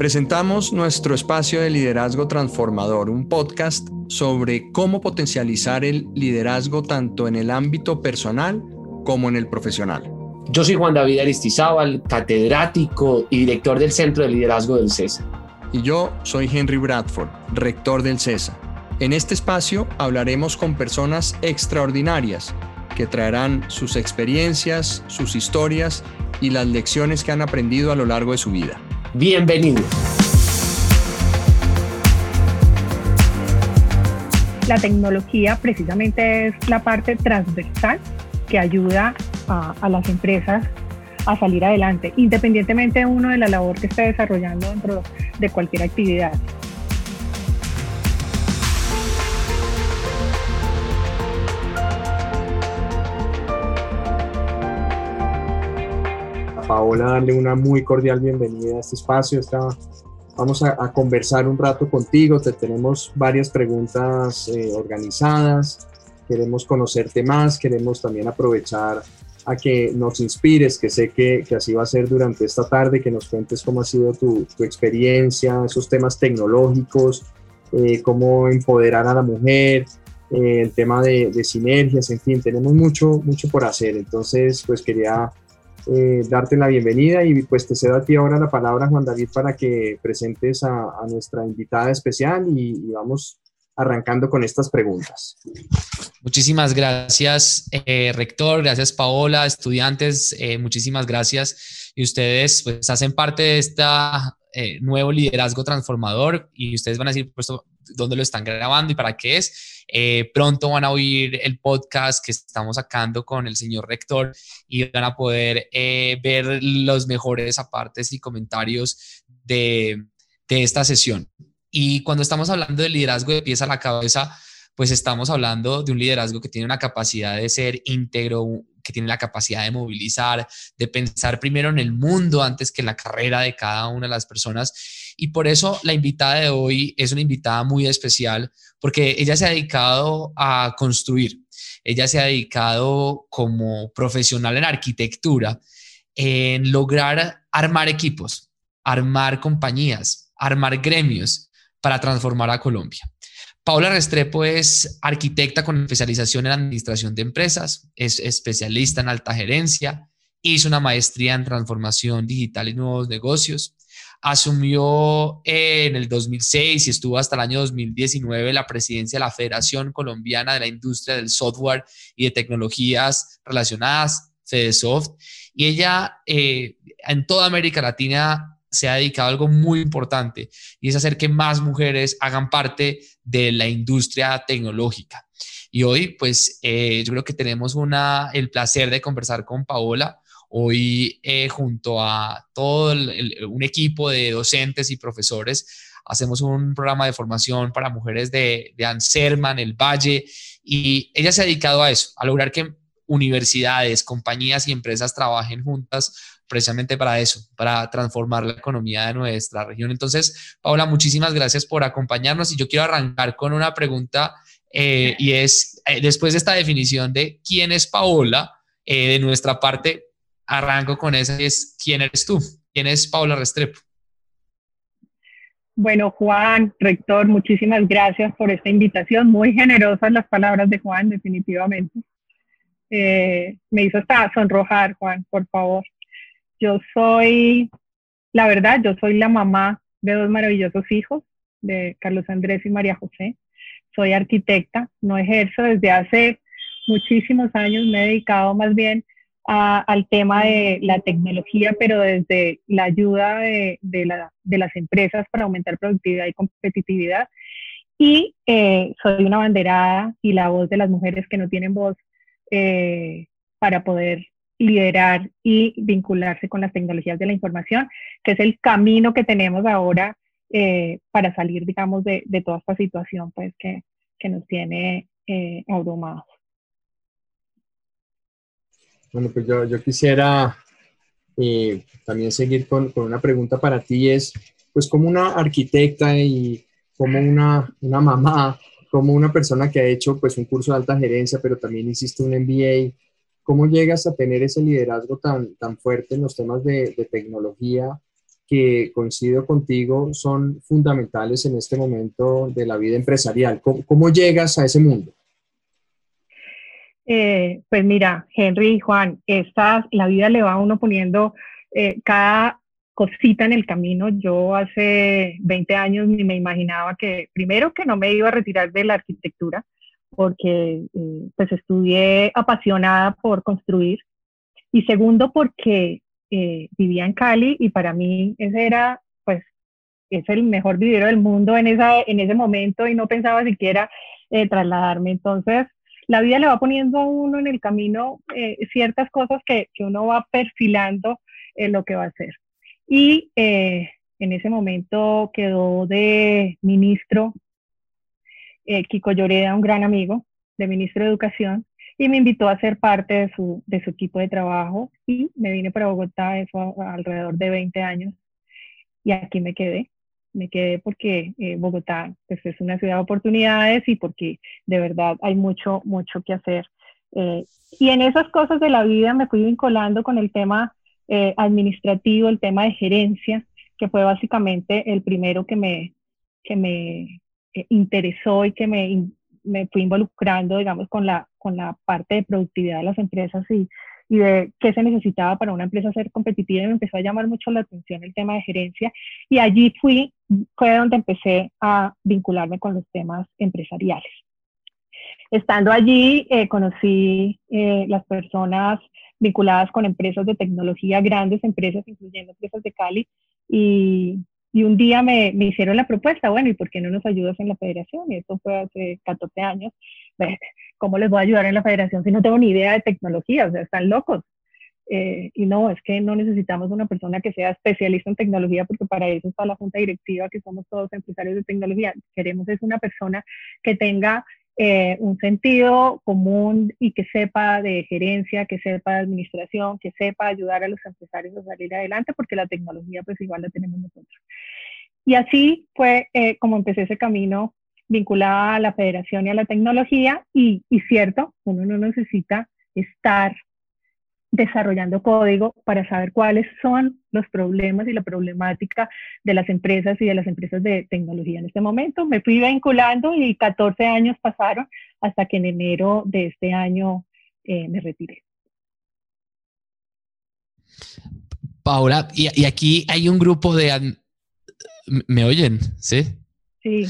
Presentamos nuestro espacio de liderazgo transformador, un podcast sobre cómo potencializar el liderazgo tanto en el ámbito personal como en el profesional. Yo soy Juan David Aristizábal, catedrático y director del Centro de Liderazgo del CESA. Y yo soy Henry Bradford, rector del CESA. En este espacio hablaremos con personas extraordinarias que traerán sus experiencias, sus historias y las lecciones que han aprendido a lo largo de su vida. Bienvenido. La tecnología precisamente es la parte transversal que ayuda a, a, las empresas a salir adelante, independientemente uno de la labor que esté desarrollando dentro de cualquier actividad. Paola darle una muy cordial bienvenida a este espacio. vamos a, conversar un rato contigo. Te tenemos varias preguntas eh, organizadas. Queremos conocerte más. Queremos también aprovechar a que nos inspires, que sé que, que, así va a ser durante esta tarde, que nos cuentes cómo ha sido tu, tu experiencia, esos temas tecnológicos, eh, cómo empoderar a la mujer, eh, el tema de, de, sinergias, en fin, tenemos mucho, mucho por hacer. Entonces, pues quería eh, darte la bienvenida y pues te cedo a ti ahora la palabra, Juan David, para que presentes a, nuestra invitada especial y, vamos arrancando con estas preguntas. Muchísimas gracias, eh, rector, gracias Paola, estudiantes, eh, muchísimas gracias. Y ustedes pues hacen parte de este nuevo liderazgo transformador y ustedes van a decir, pues, dónde lo están grabando y para qué es. Eh, pronto van a oír el podcast que estamos sacando con el señor rector y van a poder eh, ver los mejores apartes y comentarios de, de esta sesión. Y cuando estamos hablando de liderazgo de pies a la cabeza, pues estamos hablando de un liderazgo que tiene una capacidad de ser íntegro, que tiene la capacidad de movilizar, de pensar primero en el mundo antes que en la carrera de cada una de las personas y por eso la invitada de hoy es una invitada muy especial, porque ella se ha dedicado a construir, ella se ha dedicado como profesional en arquitectura, en lograr armar equipos, armar compañías, armar gremios para transformar a Colombia. Paula Restrepo es arquitecta con especialización en administración de empresas, es especialista en alta gerencia, hizo una maestría en transformación digital y nuevos negocios, asumió en el 2006 y estuvo hasta el año 2019 la presidencia de la Federación Colombiana de la Industria del Software y de Tecnologías Relacionadas, FedeSoft, y ella eh, en toda América Latina se ha dedicado a algo muy importante y es hacer que más mujeres hagan parte de la industria tecnológica. Y hoy, pues, eh, yo creo que tenemos una, el placer de conversar con Paola, Hoy, eh, junto a todo un equipo de docentes y profesores, hacemos un programa de formación para mujeres de, de Anserman, el Valle, y ella se ha dedicado a eso, a lograr que universidades, compañías y empresas trabajen juntas precisamente para eso, para transformar la economía de nuestra región. Entonces, Paula, muchísimas gracias por acompañarnos y yo quiero arrancar con una pregunta eh, y es, eh, después de esta definición de quién es Paola, de nuestra parte, arranco con esa es, ¿quién eres tú? ¿Quién es Paula Restrepo? Bueno, Juan, rector, muchísimas gracias por esta invitación. Muy generosas las palabras de Juan, definitivamente. Eh, me hizo hasta sonrojar, Juan, por favor. Yo soy, la verdad, yo soy la mamá de dos maravillosos hijos, de Carlos Andrés y María José. Soy arquitecta, no ejerzo desde hace muchísimos años, me he dedicado más bien al tema de la tecnología, pero desde la ayuda de, las empresas para aumentar productividad y competitividad. Y eh, soy una banderada y la voz de las mujeres que no tienen voz eh, para poder liderar y vincularse con las tecnologías de la información, que es el camino que tenemos ahora eh, para salir, digamos, de, toda esta situación pues, que, que nos tiene abrumados. Bueno, pues yo, yo quisiera eh, también seguir con, con, una pregunta para ti, es, pues como una arquitecta y como una, una mamá, como una persona que ha hecho pues un curso de alta gerencia, pero también hiciste un MBA, ¿cómo llegas a tener ese liderazgo tan, tan fuerte en los temas de, de tecnología que coincido contigo son fundamentales en este momento de la vida empresarial. ¿Cómo, llegas a ese mundo? Eh, pues mira, Henry y Juan, esta, la vida le va a uno poniendo eh, cada cosita en el camino. Yo hace 20 años me imaginaba que, primero, que no me iba a retirar de la arquitectura, porque eh, pues estudié apasionada por construir, y segundo, porque eh, vivía en Cali y para mí ese era, pues, es el mejor vivero del mundo en, esa, en ese momento y no pensaba siquiera trasladarme. Entonces, la vida le va poniendo a uno en el camino eh, ciertas cosas que, que, uno va perfilando en lo que va a hacer. Y en ese momento quedó de ministro Kiko Lloreda, un gran amigo de ministro de Educación, y me invitó a ser parte de su, de su equipo de trabajo y me vine para Bogotá, eso alrededor de 20 años y aquí me quedé. Me quedé porque eh, Bogotá pues, es una ciudad de oportunidades y porque de verdad hay mucho, mucho que hacer. Eh, y en esas cosas de la vida me fui vinculando con el tema eh, administrativo, el tema de gerencia, que fue básicamente el primero que me, que me interesó y que me, me fui involucrando, digamos, con la, con la parte de productividad de las empresas y, y de qué se necesitaba para una empresa ser competitiva y me empezó a llamar mucho la atención el tema de gerencia y allí fui, fue donde empecé a vincularme con los temas empresariales. Estando allí, eh, conocí eh, las personas vinculadas con empresas de tecnología, grandes empresas, incluyendo empresas de Cali, y, y un día me, me, hicieron la propuesta, bueno, ¿y por qué no nos ayudas en la federación? Y eso fue hace 14 años. ¿Cómo les voy a ayudar en la federación si no tengo ni idea de tecnología? O sea, están locos. Eh, y no, es que no necesitamos una persona que sea especialista en tecnología porque para eso está la junta directiva, que somos todos empresarios de tecnología. Queremos es una persona que tenga eh, un sentido común y que sepa de gerencia, que sepa de administración, que sepa ayudar a los empresarios a salir adelante, porque la tecnología pues igual la tenemos nosotros. Y así fue eh, como empecé ese camino vinculada a la federación y a la tecnología y, y cierto, uno no necesita estar desarrollando código para saber cuáles son los problemas y la problemática de las empresas y de las empresas de tecnología en este momento. Me fui vinculando y 14 años pasaron hasta que en enero de este año eh, me retiré. Paula, y, aquí hay un grupo de... ¿Me oyen? Sí. Sí.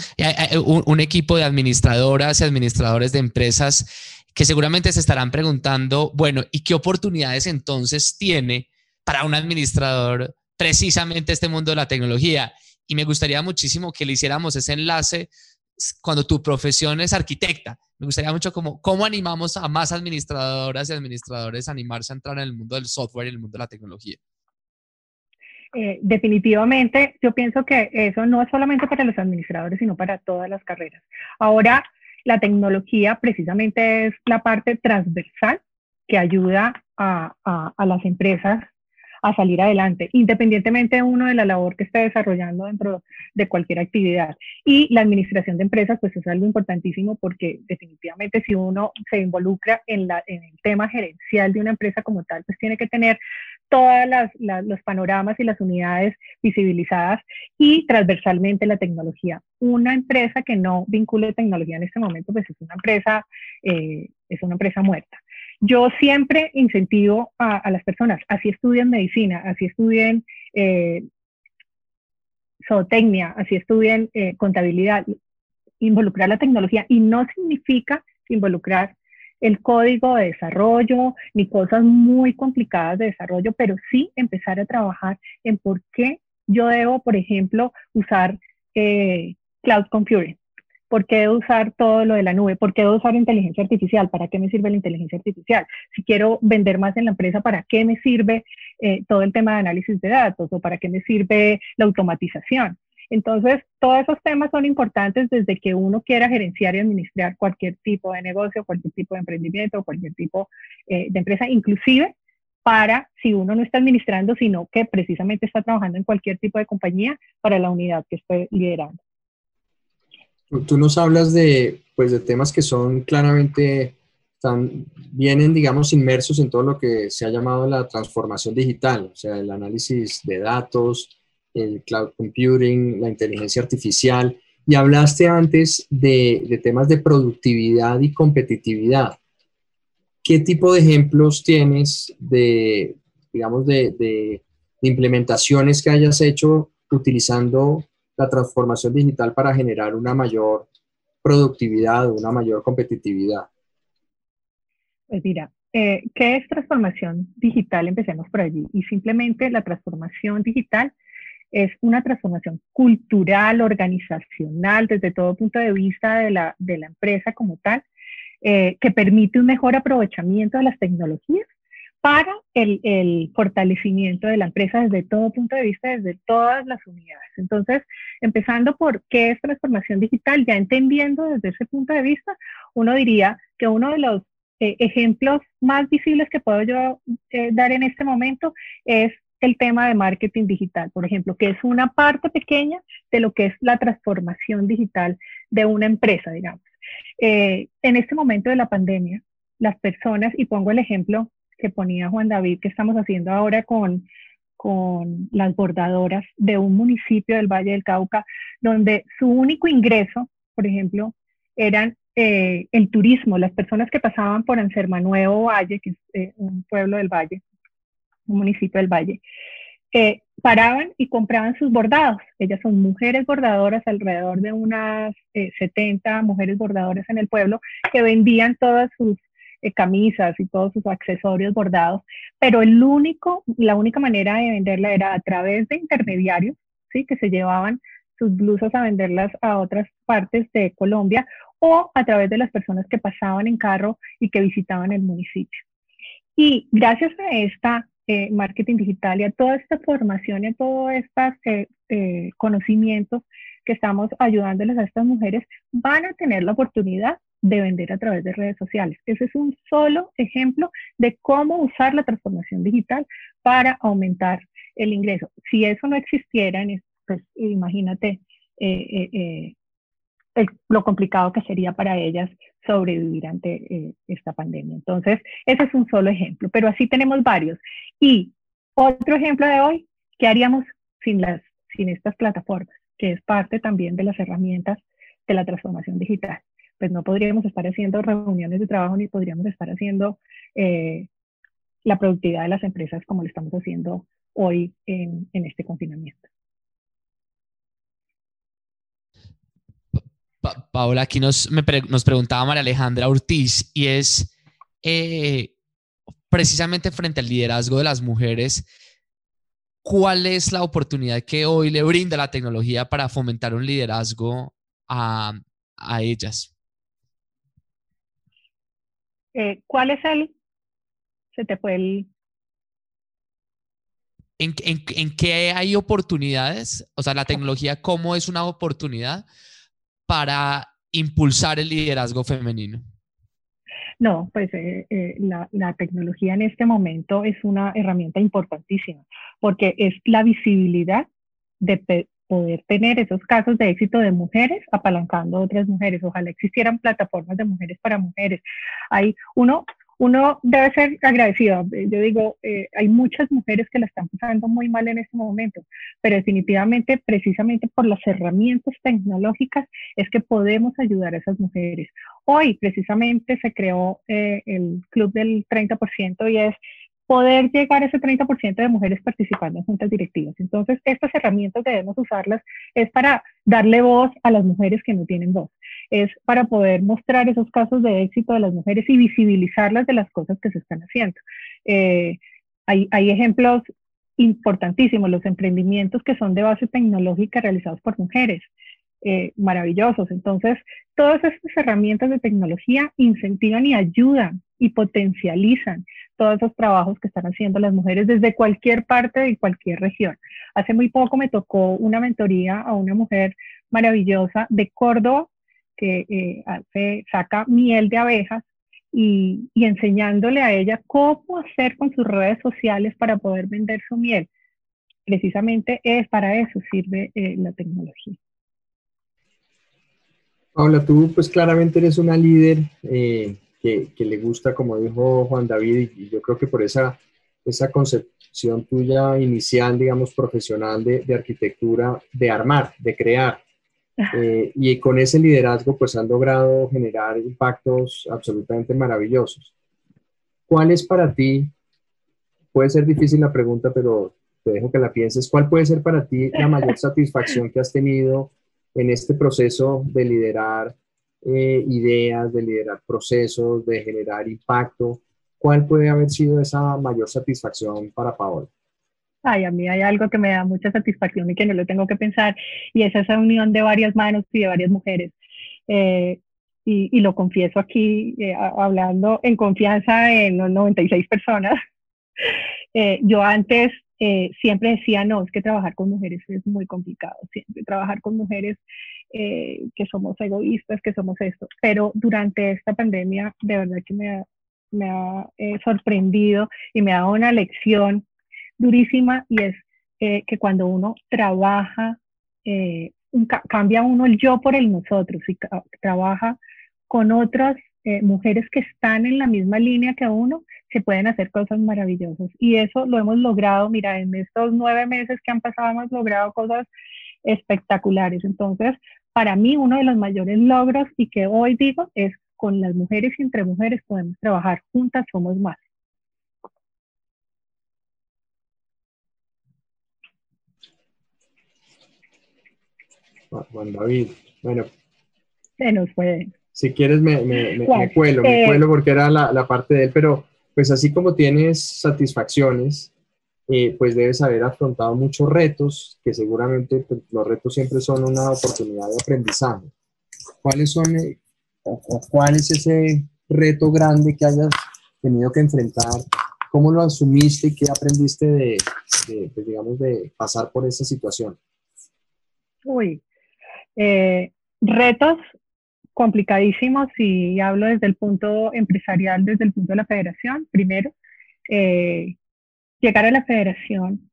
un, un equipo de administradoras y administradores de empresas que seguramente se estarán preguntando, bueno, ¿y qué oportunidades entonces tiene para un administrador precisamente este mundo de la tecnología? Y me gustaría muchísimo que le hiciéramos ese enlace cuando tu profesión es arquitecta. Me gustaría mucho como, cómo animamos a más administradoras y administradores a animarse a entrar en el mundo del software y en el mundo de la tecnología. Eh, definitivamente, yo pienso que eso no es solamente para los administradores, sino para todas las carreras. Ahora, la tecnología precisamente es la parte transversal que ayuda a, las empresas a salir adelante, independientemente uno de la labor que esté desarrollando dentro de cualquier actividad. Y la administración de empresas, pues es algo importantísimo porque definitivamente si uno se involucra en, la, en el tema gerencial de una empresa como tal, pues tiene que tener todos los panoramas y las unidades visibilizadas y transversalmente la tecnología. Una empresa que no vincule tecnología en este momento, pues es una empresa, eh, es una empresa muerta. Yo siempre incentivo a, las personas, así estudien medicina, así estudien eh, zootecnia, así estudien eh, contabilidad, involucrar la tecnología y no significa involucrar el código de desarrollo ni cosas muy complicadas de desarrollo, pero sí empezar a trabajar en por qué yo debo, por ejemplo, usar eh, cloud computing. ¿Por qué debo usar todo lo de la nube? ¿Por qué debo usar inteligencia artificial? ¿Para qué me sirve la inteligencia artificial? Si quiero vender más en la empresa, ¿para qué me sirve eh, todo el tema de análisis de datos? ¿O para qué me sirve la automatización? Entonces, todos esos temas son importantes desde que uno quiera gerenciar y administrar cualquier tipo de negocio, cualquier tipo de emprendimiento, cualquier tipo eh, de empresa, inclusive para si uno no está administrando, sino que precisamente está trabajando en cualquier tipo de compañía para la unidad que esté liderando. Tú nos hablas de, pues, de temas que son claramente, están, vienen, digamos, inmersos en todo lo que se ha llamado la transformación digital, o sea, el análisis de datos, el cloud computing, la inteligencia artificial, y hablaste antes de, temas de productividad y competitividad. ¿Qué tipo de ejemplos tienes de, digamos, de, implementaciones que hayas hecho utilizando la transformación digital para generar una mayor productividad una mayor competitividad? Pues mira, eh, ¿qué es transformación digital? Empecemos por allí. Y simplemente la transformación digital es una transformación cultural, organizacional, desde todo punto de vista de la, de la empresa como tal, eh, que permite un mejor aprovechamiento de las tecnologías para el, fortalecimiento de la empresa desde todo punto de vista, desde todas las unidades. Entonces, empezando por qué es transformación digital, ya entendiendo desde ese punto de vista, uno diría que uno de los eh, ejemplos más visibles que puedo yo eh, dar en este momento es el tema de marketing digital, por ejemplo, que es una parte pequeña de lo que es la transformación digital de una empresa, digamos. Eh, en este momento de la pandemia, las personas, y pongo el ejemplo que ponía Juan David, que estamos haciendo ahora con, con las bordadoras de un municipio del Valle del Cauca, donde su único ingreso, por ejemplo, eran eh, el turismo, las personas que pasaban por Ansermanuevo Valle, que es eh, un pueblo del Valle, un municipio del Valle, eh, paraban y compraban sus bordados. Ellas son mujeres bordadoras, alrededor de unas 70 eh, mujeres bordadoras en el pueblo, que vendían todas sus eh, camisas y todos sus accesorios bordados, pero el único, la única manera de venderla era a través de intermediarios, ¿sí? que se llevaban sus blusas a venderlas a otras partes de Colombia o a través de las personas que pasaban en carro y que visitaban el municipio. Y gracias a esta eh, marketing digital y a toda esta formación y a todos estos eh, eh, conocimientos que estamos ayudándoles a estas mujeres, van a tener la oportunidad de vender a través de redes sociales. Ese es un solo ejemplo de cómo usar la transformación digital para aumentar el ingreso. Si eso no existiera, pues imagínate lo complicado que sería para ellas sobrevivir ante eh, esta pandemia. Entonces, ese es un solo ejemplo, pero así tenemos varios. Y otro ejemplo de hoy, ¿qué haríamos sin, las, sin estas plataformas? Que es parte también de las herramientas de la transformación digital. Pues no podríamos estar haciendo reuniones de trabajo ni podríamos estar haciendo eh, la productividad de las empresas como lo estamos haciendo hoy en este confinamiento. Paola, aquí nos, nos preguntaba María Alejandra Ortiz y es eh, precisamente frente al liderazgo de las mujeres, ¿cuál es la oportunidad que hoy le brinda la tecnología para fomentar un liderazgo a, ellas? Eh, ¿Cuál es el? Se te fue el... ¿En, en qué hay oportunidades? O sea, la tecnología, ¿cómo es una oportunidad para impulsar el liderazgo femenino? No, pues eh, eh, la, la, tecnología en este momento es una herramienta importantísima porque es la visibilidad de poder tener esos casos de éxito de mujeres apalancando a otras mujeres. Ojalá existieran plataformas de mujeres para mujeres. Hay uno, uno debe ser agradecido. Yo digo, eh, hay muchas mujeres que la están pasando muy mal en este momento, pero definitivamente, precisamente por las herramientas tecnológicas, es que podemos ayudar a esas mujeres. Hoy, precisamente, se creó eh, el club del 30% y es poder llegar a ese 30% de mujeres participando en juntas directivas. Entonces, estas herramientas debemos usarlas es para darle voz a las mujeres que no tienen voz, es para poder mostrar esos casos de éxito de las mujeres y visibilizarlas de las cosas que se están haciendo. Eh, hay, hay ejemplos importantísimos, los emprendimientos que son de base tecnológica realizados por mujeres. Eh, maravillosos. Entonces, todas estas herramientas de tecnología incentivan y ayudan y potencializan todos esos trabajos que están haciendo las mujeres desde cualquier parte de cualquier región. Hace muy poco me tocó una mentoría a una mujer maravillosa de Córdoba que eh, saca miel de abejas y, enseñándole a ella cómo hacer con sus redes sociales para poder vender su miel. Precisamente es para eso sirve eh, la tecnología. Paula, tú pues claramente eres una líder eh, que, le gusta, como dijo Juan David, y yo creo que por esa, esa concepción tuya inicial, digamos, profesional de, de arquitectura, de armar, de crear. Eh, y con ese liderazgo, pues han logrado generar impactos absolutamente maravillosos. ¿Cuál es para ti? Puede ser difícil la pregunta, pero te dejo que la pienses. ¿Cuál puede ser para ti la mayor satisfacción que has tenido en este proceso de liderar eh, ideas, de liderar procesos, de generar impacto? ¿Cuál puede haber sido esa mayor satisfacción para Paola? Ay, a mí hay algo que me da mucha satisfacción y que no lo tengo que pensar, y es esa unión de varias manos y de varias mujeres. Eh, y, lo confieso aquí, eh, hablando en confianza en los 96 personas. yo antes eh, siempre decía, no, es que trabajar con mujeres es muy complicado, siempre trabajar con mujeres eh, que somos egoístas, que somos esto, pero durante esta pandemia de verdad que me ha, me ha eh, sorprendido y me ha dado una lección durísima y es que cuando uno trabaja, cambia uno el yo por el nosotros y trabaja con otras mujeres que están en la misma línea que uno, se pueden hacer cosas maravillosas. Y eso lo hemos logrado, mira, en estos nueve meses que han pasado hemos logrado cosas espectaculares. Entonces, para mí uno de los mayores logros y que hoy digo es con las mujeres y entre mujeres podemos trabajar juntas, somos más. Juan David, bueno. Se nos fue. Si quieres me, me, me, cuelo, me eh, cuelo porque era la, la parte de él, pero pues así como tienes satisfacciones, eh, pues debes haber afrontado muchos retos, que seguramente pues, los retos siempre son una oportunidad de aprendizaje. ¿Cuáles son, eh, o, cuál es ese reto grande que hayas tenido que enfrentar? ¿Cómo lo asumiste y qué aprendiste de, pues, digamos, de pasar por esa situación? Uy, eh, retos complicadísimos y hablo desde el punto empresarial, desde el punto de la federación. Primero, eh, llegar a la federación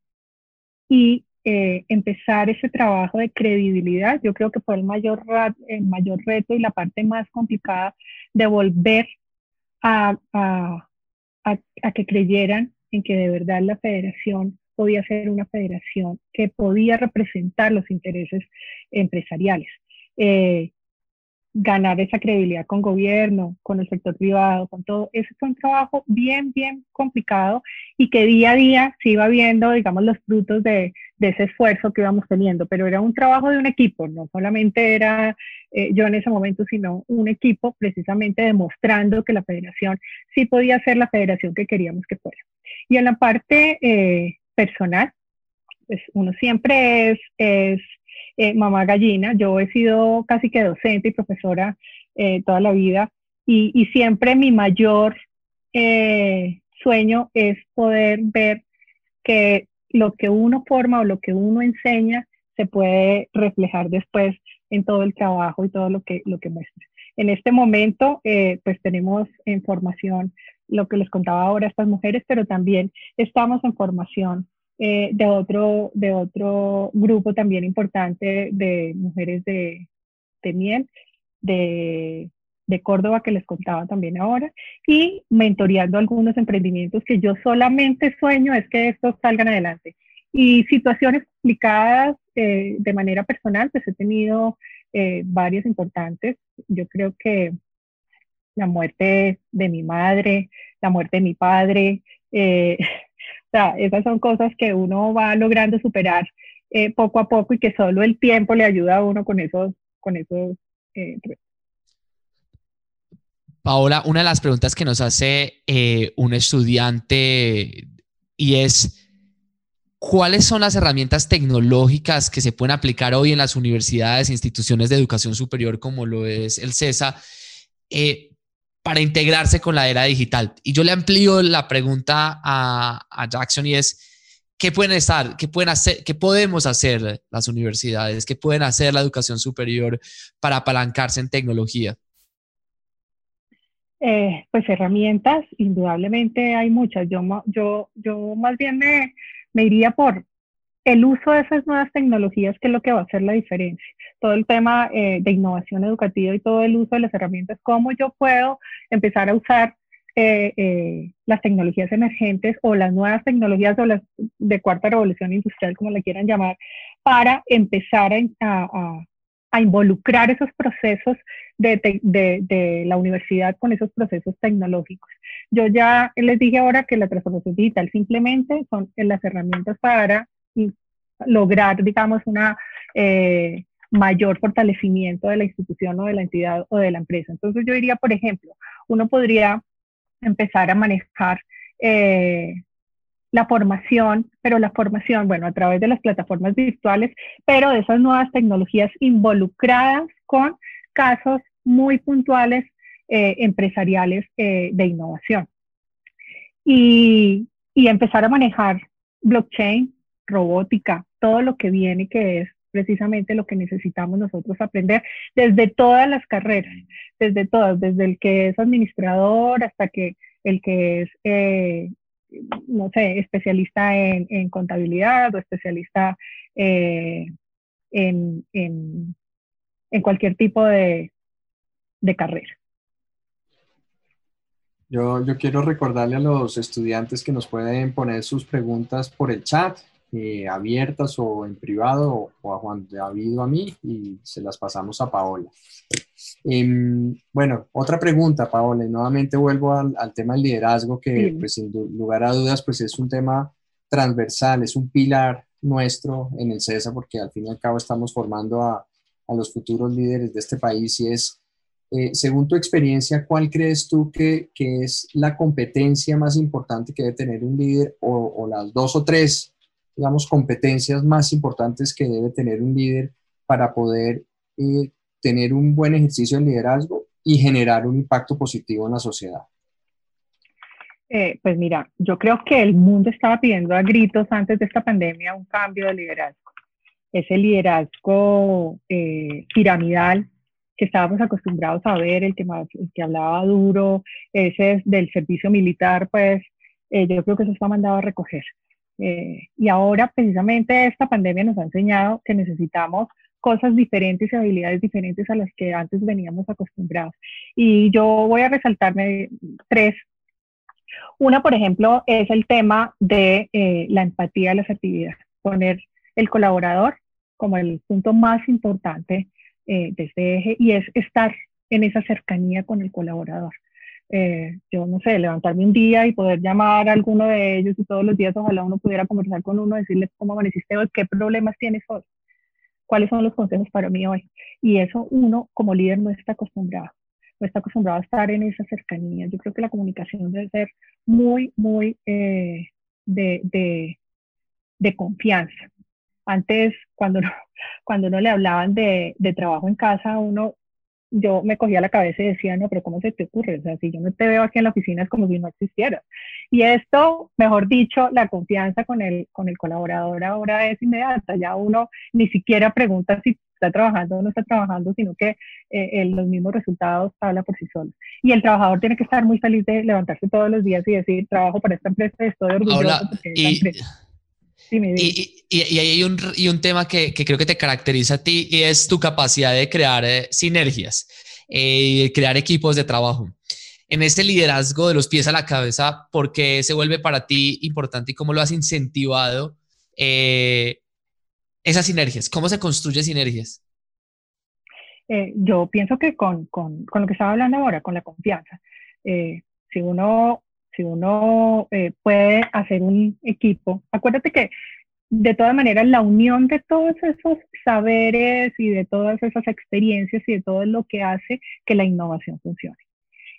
y eh, empezar ese trabajo de credibilidad, yo creo que fue el mayor, el mayor reto y la parte más complicada de volver a, a, a que creyeran en que de verdad la federación podía ser una federación que podía representar los intereses empresariales. Eh, ganar esa credibilidad con gobierno, con el sector privado, con todo. Ese fue un trabajo bien, bien complicado y que día a día se iba viendo, digamos, los frutos de, de ese esfuerzo que íbamos teniendo, pero era un trabajo de un equipo, no solamente era eh, yo en ese momento, sino un equipo precisamente demostrando que la federación sí podía ser la federación que queríamos que fuera. Y en la parte eh, personal, pues uno siempre es, eh, mamá gallina. Yo he sido casi que docente y profesora eh, toda la vida y, siempre mi mayor eh, sueño es poder ver que lo que uno forma o lo que uno enseña se puede reflejar después en todo el trabajo y todo lo que, lo que muestra. En este momento, pues tenemos en formación lo que les contaba ahora a estas mujeres, pero también estamos en formación eh, de, otro, de otro grupo también importante de mujeres de, de miel, de, de Córdoba que les contaba también ahora, y mentoreando algunos emprendimientos que yo solamente sueño es que estos salgan adelante. Y situaciones complicadas eh, de manera personal, pues he tenido eh, varias importantes. Yo creo que la muerte de mi madre, la muerte de mi padre, eh, O sea, esas son cosas que uno va logrando superar eh, poco a poco y que solo el tiempo le ayuda a uno con esos, con esos eh, Paola, una de las preguntas que nos hace eh, un estudiante y es, ¿cuáles son las herramientas tecnológicas que se pueden aplicar hoy en las universidades instituciones de educación superior como lo es el CESA para integrarse con la era digital. Y yo le amplío la pregunta a, Jackson y es, ¿qué pueden estar, qué pueden hacer, qué podemos hacer las universidades, qué pueden hacer la educación superior para apalancarse en tecnología? Eh, pues herramientas, indudablemente hay muchas. Yo, yo, yo más bien me, me iría por el uso de esas nuevas tecnologías, que es lo que va a hacer la diferencia. Todo el tema eh, de innovación educativa y todo el uso de las herramientas, cómo yo puedo empezar a usar eh, eh, las tecnologías emergentes o las nuevas tecnologías o las de cuarta revolución industrial, como la quieran llamar, para empezar a, involucrar esos procesos de, de, la universidad con esos procesos tecnológicos. Yo ya les dije ahora que la transformación digital simplemente son las herramientas para lograr, digamos, una eh, mayor fortalecimiento de la institución o de la entidad o de la empresa. Entonces yo diría, por ejemplo, uno podría empezar a manejar eh, la formación, pero la formación, bueno, a través de las plataformas virtuales, pero de esas nuevas tecnologías involucradas con casos muy puntuales eh, empresariales eh, de innovación. Y, y empezar a manejar blockchain, robótica, todo lo que viene que es precisamente lo que necesitamos nosotros aprender desde todas las carreras, desde todas, desde el que es administrador hasta que el que es, eh, no sé, especialista en, contabilidad o especialista eh, en, en, cualquier tipo de, de carrera. Yo, yo, quiero recordarle a los estudiantes que nos pueden poner sus preguntas por el chat. Eh, abiertas o en privado o, a Juan David o a mí y se las pasamos a Paola. Em, bueno, otra pregunta, Paola, y nuevamente vuelvo al, tema del liderazgo que pues sin lugar a dudas pues es un tema transversal, es un pilar nuestro en el CESA porque al fin y al cabo estamos formando a, a los futuros líderes de este país y es, eh, según tu experiencia, ¿cuál crees tú que, que, es la competencia más importante que debe tener un líder o, o las dos o tres digamos, competencias más importantes que debe tener un líder para poder eh, tener un buen ejercicio de liderazgo y generar un impacto positivo en la sociedad? Eh, pues mira, yo creo que el mundo estaba pidiendo a gritos antes de esta pandemia un cambio de liderazgo. Ese liderazgo eh, piramidal que estábamos acostumbrados a ver, el que, más, el que hablaba duro, ese del servicio militar, pues yo creo que eso está mandado a recoger. Eh, y ahora precisamente esta pandemia nos ha enseñado que necesitamos cosas diferentes y habilidades diferentes a las que antes veníamos acostumbrados. Y yo voy a resaltarme tres. Una, por ejemplo, es el tema de eh, la empatía, la asertividad. Poner el colaborador como el punto más importante eh, de este eje y es estar en esa cercanía con el colaborador. Eh, yo no sé, levantarme un día y poder llamar a alguno de ellos y todos los días ojalá uno pudiera conversar con uno, decirle cómo amaneciste hoy, qué problemas tienes hoy, cuáles son los consejos para mí hoy. Y eso uno como líder no está acostumbrado, no está acostumbrado a estar en esa cercanía. Yo creo que la comunicación debe ser muy, muy eh, de, de, de, confianza. Antes, cuando no, cuando no le hablaban de, de trabajo en casa, uno yo me cogía la cabeza y decía, no, pero ¿cómo se te ocurre? O sea, si yo no te veo aquí en la oficina es como si no existiera. Y esto, mejor dicho, la confianza con el, con el colaborador ahora es inmediata. Ya uno ni siquiera pregunta si está trabajando o no está trabajando, sino que eh, los mismos resultados hablan por sí solos. Y el trabajador tiene que estar muy feliz de levantarse todos los días y decir, trabajo para esta empresa, estoy orgulloso porque y... y, y, hay un, y un tema que, que, creo que te caracteriza a ti y es tu capacidad de crear eh, sinergias, eh, crear equipos de trabajo. En este liderazgo de los pies a la cabeza, ¿por qué se vuelve para ti importante y cómo lo has incentivado eh, esas sinergias? ¿Cómo se construye sinergias? Eh, yo pienso que con, con, con, lo que estaba hablando ahora, con la confianza, si uno si uno eh, puede hacer un equipo, acuérdate que de todas maneras la unión de todos esos saberes y de todas esas experiencias y de todo lo que hace que la innovación funcione.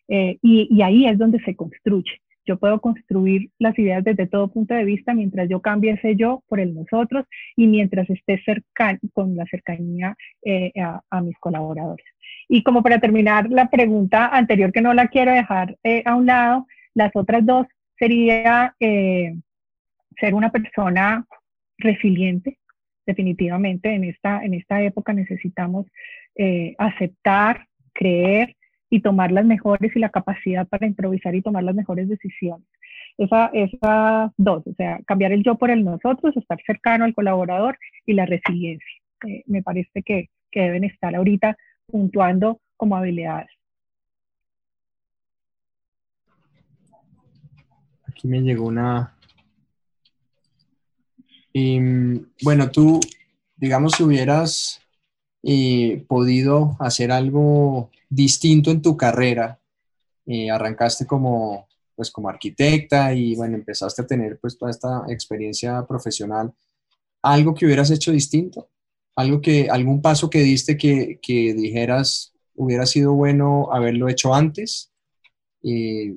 Eh, y, ahí es donde se construye. Yo puedo construir las ideas desde todo punto de vista mientras yo cambie ese yo por el nosotros y mientras esté cercano, con la cercanía eh, a, a, mis colaboradores. Y como para terminar la pregunta anterior que no la quiero dejar a un lado, las otras dos sería eh, ser una persona resiliente. Definitivamente en esta, en esta época necesitamos eh, aceptar, creer y tomar las mejores y la capacidad para improvisar y tomar las mejores decisiones. Esa, esas dos, o sea, cambiar el yo por el nosotros, estar cercano al colaborador y la resiliencia. Eh, me parece que, que deben estar ahorita puntuando como habilidades. Aquí me llegó una... Y, bueno, tú, digamos, si hubieras eh, podido hacer algo distinto en tu carrera, eh, arrancaste como, pues, como arquitecta y bueno, empezaste a tener pues toda esta experiencia profesional, algo que hubieras hecho distinto, algo que, algún paso que diste que, que dijeras hubiera sido bueno haberlo hecho antes. Eh,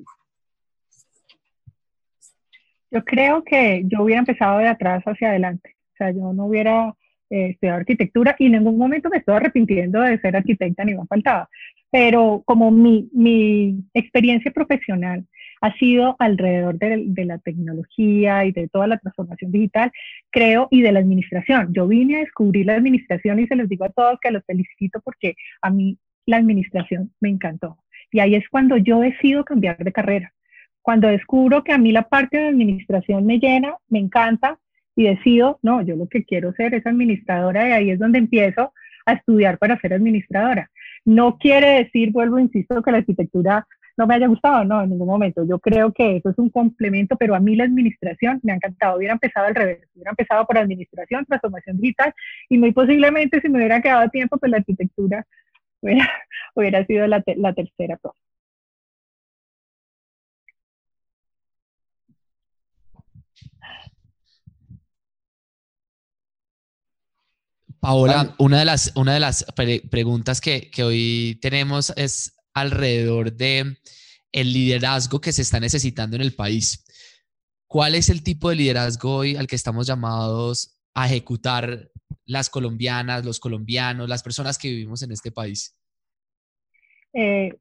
yo creo que yo hubiera empezado de atrás hacia adelante. O sea, yo no hubiera eh, estudiado arquitectura y en ningún momento me estoy arrepintiendo de ser arquitecta ni me faltaba. Pero como mi, mi experiencia profesional ha sido alrededor de, de, la tecnología y de toda la transformación digital, creo, y de la administración. Yo vine a descubrir la administración y se los digo a todos que los felicito porque a mí la administración me encantó. Y ahí es cuando yo decido cambiar de carrera cuando descubro que a mí la parte de administración me llena, me encanta y decido, no, yo lo que quiero ser es administradora y ahí es donde empiezo a estudiar para ser administradora. No quiere decir, vuelvo, insisto, que la arquitectura no me haya gustado, no, en ningún momento. Yo creo que eso es un complemento, pero a mí la administración me ha encantado. Hubiera empezado al revés, hubiera empezado por administración, transformación digital, y muy posiblemente si me hubiera quedado tiempo, pues la arquitectura hubiera, sido la, la tercera cosa. Paola, una de las, una de las preguntas que, que, hoy tenemos es alrededor de el liderazgo que se está necesitando en el país. ¿Cuál es el tipo de liderazgo hoy al que estamos llamados a ejecutar las colombianas, los colombianos, las personas que vivimos en este país? Eh,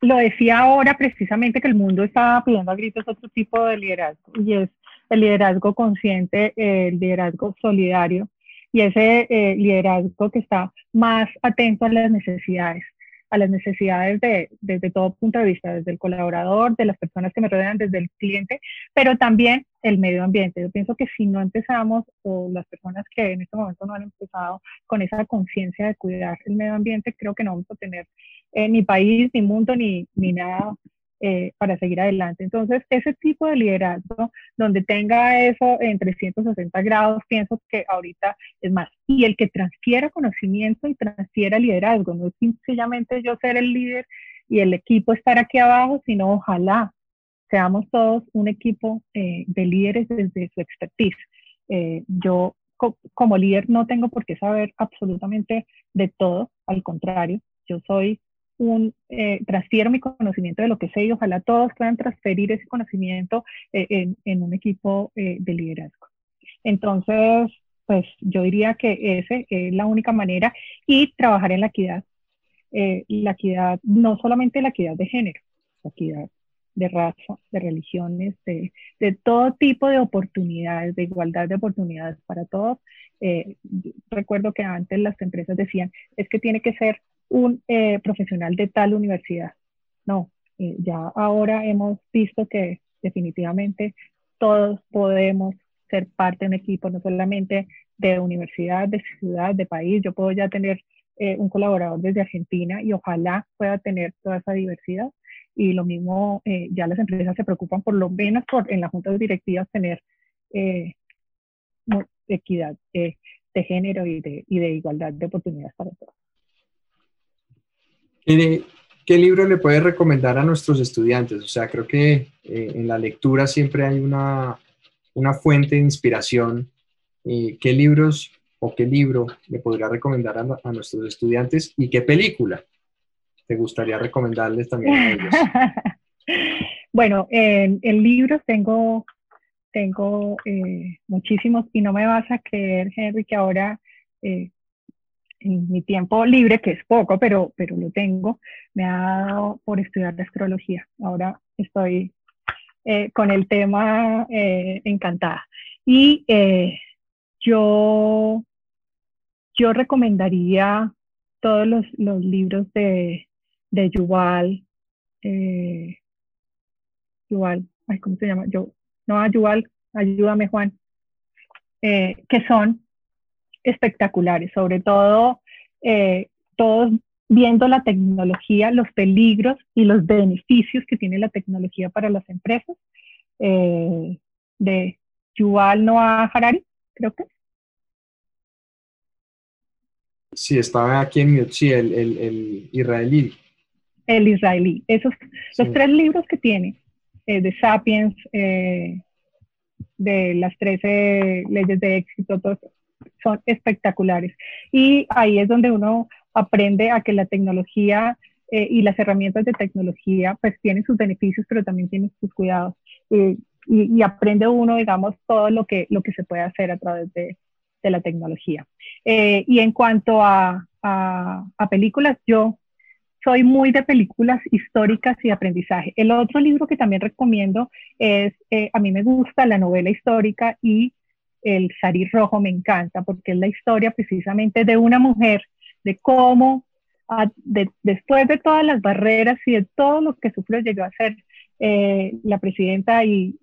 lo decía ahora precisamente que el mundo está pidiendo a gritos otro tipo de liderazgo y es el liderazgo consciente, el liderazgo solidario, y ese eh, liderazgo que está más atento a las necesidades, a las necesidades de, desde todo punto de vista, desde el colaborador, de las personas que me rodean, desde el cliente, pero también el medio ambiente. Yo pienso que si no empezamos, o las personas que en este momento no han empezado con esa conciencia de cuidar el medio ambiente, creo que no vamos a tener eh, ni país, ni mundo, ni, ni nada eh, para seguir adelante. Entonces, ese tipo de liderazgo, donde tenga eso en 360 grados, pienso que ahorita es más. Y el que transfiera conocimiento y transfiera liderazgo, no es sencillamente yo ser el líder y el equipo estar aquí abajo, sino ojalá seamos todos un equipo eh, de líderes desde su expertise. Eh, yo como líder no tengo por qué saber absolutamente de todo, al contrario, yo soy un, eh, mi conocimiento de lo que sé y ojalá todos puedan transferir ese conocimiento eh, en, en, un equipo eh, de liderazgo. Entonces, pues yo diría que esa es la única manera y trabajar en la equidad. la equidad, no solamente la equidad de género, la equidad de raza, de religiones, de, de, todo tipo de oportunidades, de igualdad de oportunidades para todos. recuerdo que antes las empresas decían, es que tiene que ser un eh, profesional de tal universidad. No, eh, ya ahora hemos visto que definitivamente todos podemos ser parte de un equipo, no solamente de universidad, de ciudad, de país. Yo puedo ya tener eh, un colaborador desde Argentina y ojalá pueda tener toda esa diversidad. Y lo mismo, ya las empresas se preocupan por lo menos por en las juntas directivas tener equidad de género y de, y de igualdad de oportunidades para todos. ¿Qué, libro le puedes recomendar a nuestros estudiantes? O sea, creo que eh, en la lectura siempre hay una, una fuente de inspiración. Eh, ¿Qué libros o qué libro le podría recomendar a, nuestros estudiantes y qué película te gustaría recomendarles también a ellos? bueno, en, libros tengo, tengo eh, muchísimos y no me vas a creer, Henry, que ahora en mi tiempo libre, que es poco, pero, pero lo tengo, me ha dado por estudiar la astrología. Ahora estoy eh, con el tema eh, encantada. Y eh, yo, yo recomendaría todos los, los libros de, de Yuval, Yuval, ay, ¿cómo se llama? Yo, no, Yuval, ayúdame Juan, que son espectaculares, sobre todo eh, todos viendo la tecnología, los peligros y los beneficios que tiene la tecnología para las empresas. eh, de Yuval Noah Harari, creo que. Sí, estaba aquí en sí, el, el, el israelí. El israelí. Esos, los tres libros que tiene, eh, de Sapiens, eh, de las 13 leyes de éxito, todos, son espectaculares. Y ahí es donde uno aprende a que la tecnología eh, y las herramientas de tecnología pues tienen sus beneficios, pero también tienen sus cuidados. y, y, aprende uno, digamos, todo lo que, lo que se puede hacer a través de, de la tecnología. Eh, y en cuanto a, a, a, películas, yo soy muy de películas históricas y aprendizaje. El otro libro que también recomiendo es, eh, a mí me gusta la novela histórica y el Sarí Rojo me encanta porque es la historia precisamente de una mujer, de cómo de, después de todas las barreras y de todo lo que sufrió, llegó a ser eh, la presidenta y,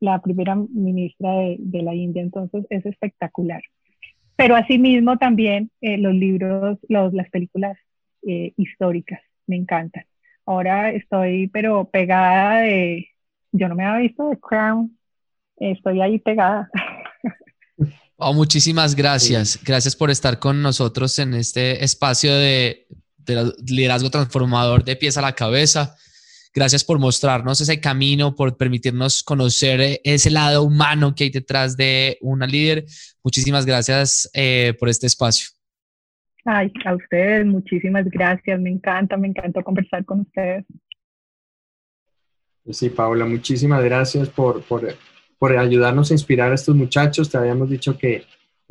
la primera ministra de, la India. Entonces es espectacular. Pero asimismo también eh, los libros, las películas eh, históricas me encantan. Ahora estoy pero pegada de, yo no me había visto de Crown, estoy ahí pegada. Oh, muchísimas gracias. Gracias por estar con nosotros en este espacio de, de, liderazgo transformador de pies a la cabeza. Gracias por mostrarnos ese camino, por permitirnos conocer ese lado humano que hay detrás de una líder. Muchísimas gracias eh, por este espacio. Ay, a ustedes, muchísimas gracias. Me encanta, me encanta conversar con ustedes. Sí, Paula, muchísimas gracias por, por por ayudarnos a inspirar a estos muchachos. Te habíamos dicho que,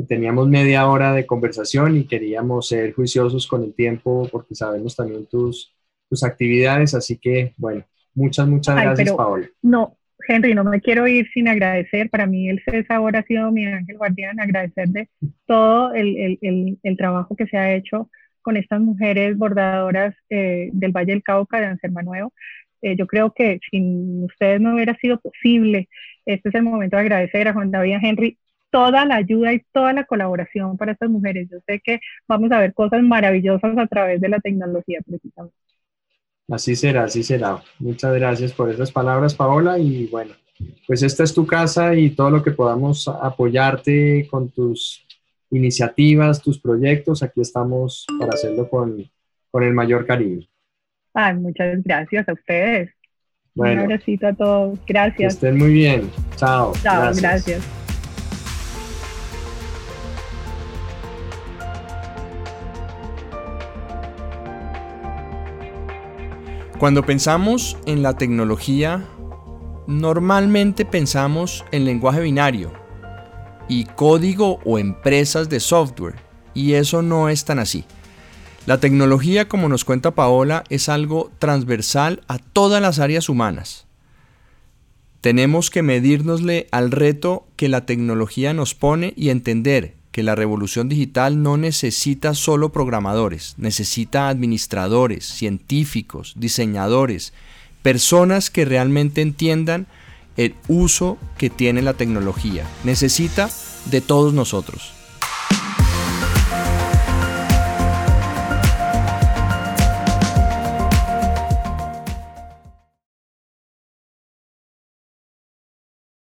teníamos media hora de conversación y queríamos ser juiciosos con el tiempo porque sabemos también tus, tus actividades. Así que, bueno, muchas, muchas gracias, Paola. No, Henry, no me quiero ir sin agradecer. Para mí el CES ahora ha sido mi ángel guardián, agradecer de todo el, el, el, trabajo que se ha hecho con estas mujeres bordadoras eh, del Valle del Cauca, de Anselma Nuevo. Eh, yo creo que sin ustedes no hubiera sido posible este es el momento de agradecer a Juan David y a Henry toda la ayuda y toda la colaboración para estas mujeres. Yo sé que vamos a ver cosas maravillosas a través de la tecnología, precisamente. Así será, así será. Muchas gracias por esas palabras, Paola. Y bueno, pues esta es tu casa y todo lo que podamos apoyarte con tus iniciativas, tus proyectos, aquí estamos para hacerlo con, con el mayor cariño. Ay, muchas gracias a ustedes. Un abracito a todos. Gracias. Que estén muy bien. Chao. Chao, gracias. Cuando pensamos en la tecnología, normalmente pensamos en lenguaje binario y código o empresas de software, y eso no es tan así. La tecnología, como nos cuenta Paola, es algo transversal a todas las áreas humanas. Tenemos que medírnosle al reto que la tecnología nos pone y entender que la revolución digital no necesita solo programadores, necesita administradores, científicos, diseñadores, personas que realmente entiendan el uso que tiene la tecnología. Necesita de todos nosotros.